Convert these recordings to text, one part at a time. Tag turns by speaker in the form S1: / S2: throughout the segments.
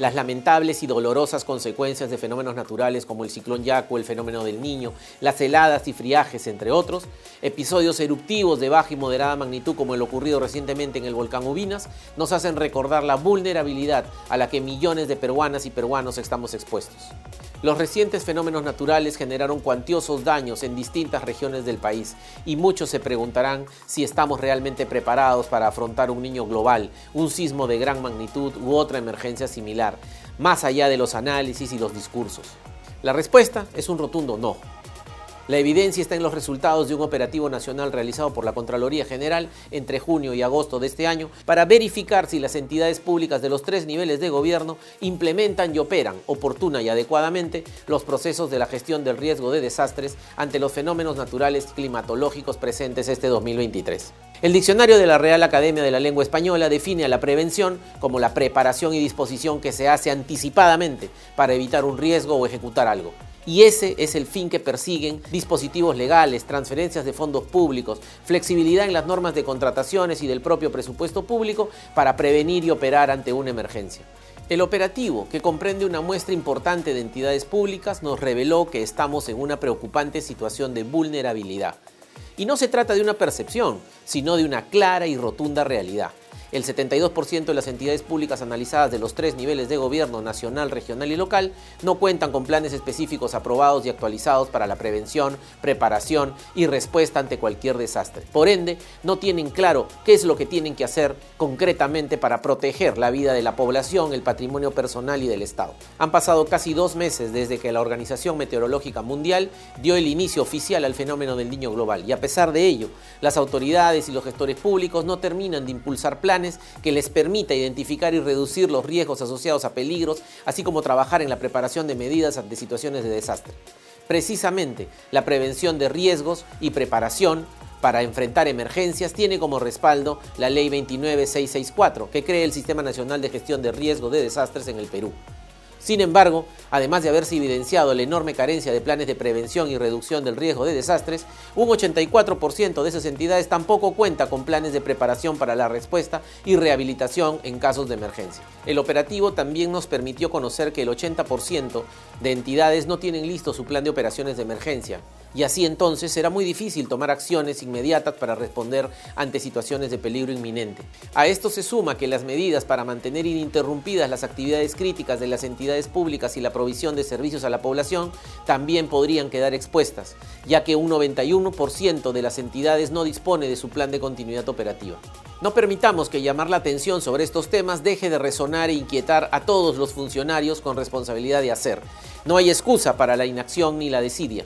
S1: las lamentables y dolorosas consecuencias de fenómenos naturales como el ciclón Yaco, el fenómeno del niño, las heladas y friajes, entre otros, episodios eruptivos de baja y moderada magnitud como el ocurrido recientemente en el volcán Ubinas, nos hacen recordar la vulnerabilidad a la que millones de peruanas y peruanos estamos expuestos. Los recientes fenómenos naturales generaron cuantiosos daños en distintas regiones del país y muchos se preguntarán si estamos realmente preparados para afrontar un niño global, un sismo de gran magnitud u otra emergencia similar, más allá de los análisis y los discursos. La respuesta es un rotundo no. La evidencia está en los resultados de un operativo nacional realizado por la Contraloría General entre junio y agosto de este año para verificar si las entidades públicas de los tres niveles de gobierno implementan y operan oportuna y adecuadamente los procesos de la gestión del riesgo de desastres ante los fenómenos naturales climatológicos presentes este 2023. El diccionario de la Real Academia de la Lengua Española define a la prevención como la preparación y disposición que se hace anticipadamente para evitar un riesgo o ejecutar algo. Y ese es el fin que persiguen dispositivos legales, transferencias de fondos públicos, flexibilidad en las normas de contrataciones y del propio presupuesto público para prevenir y operar ante una emergencia. El operativo, que comprende una muestra importante de entidades públicas, nos reveló que estamos en una preocupante situación de vulnerabilidad. Y no se trata de una percepción, sino de una clara y rotunda realidad. El 72% de las entidades públicas analizadas de los tres niveles de gobierno, nacional, regional y local, no cuentan con planes específicos aprobados y actualizados para la prevención, preparación y respuesta ante cualquier desastre. Por ende, no tienen claro qué es lo que tienen que hacer concretamente para proteger la vida de la población, el patrimonio personal y del Estado. Han pasado casi dos meses desde que la Organización Meteorológica Mundial dio el inicio oficial al fenómeno del niño global y a pesar de ello, las autoridades y los gestores públicos no terminan de impulsar planes que les permita identificar y reducir los riesgos asociados a peligros, así como trabajar en la preparación de medidas ante situaciones de desastre. Precisamente, la prevención de riesgos y preparación para enfrentar emergencias tiene como respaldo la Ley 29664, que crea el Sistema Nacional de Gestión de Riesgo de Desastres en el Perú. Sin embargo, además de haberse evidenciado la enorme carencia de planes de prevención y reducción del riesgo de desastres, un 84% de esas entidades tampoco cuenta con planes de preparación para la respuesta y rehabilitación en casos de emergencia. El operativo también nos permitió conocer que el 80% de entidades no tienen listo su plan de operaciones de emergencia, y así entonces será muy difícil tomar acciones inmediatas para responder ante situaciones de peligro inminente. A esto se suma que las medidas para mantener ininterrumpidas las actividades críticas de las entidades públicas y la provisión de servicios a la población también podrían quedar expuestas, ya que un 91% de las entidades no dispone de su plan de continuidad operativa. No permitamos que llamar la atención sobre estos temas deje de resonar e inquietar a todos los funcionarios con responsabilidad de hacer. No hay excusa para la inacción ni la desidia.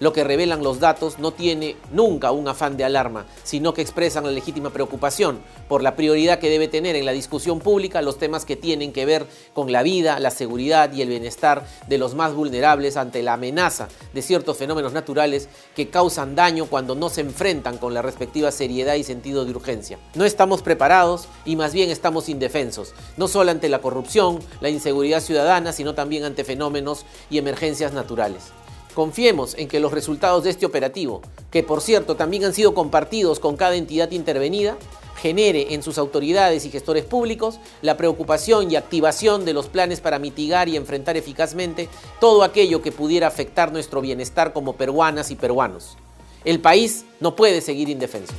S1: Lo que revelan los datos no tiene nunca un afán de alarma, sino que expresan la legítima preocupación por la prioridad que debe tener en la discusión pública los temas que tienen que ver con la vida, la seguridad y el bienestar de los más vulnerables ante la amenaza de ciertos fenómenos naturales que causan daño cuando no se enfrentan con la respectiva seriedad y sentido de urgencia. No estamos preparados y más bien estamos indefensos, no solo ante la corrupción, la inseguridad ciudadana, sino también ante fenómenos y emergencias naturales. Confiemos en que los resultados de este operativo, que por cierto también han sido compartidos con cada entidad intervenida, genere en sus autoridades y gestores públicos la preocupación y activación de los planes para mitigar y enfrentar eficazmente todo aquello que pudiera afectar nuestro bienestar como peruanas y peruanos. El país no puede seguir indefenso.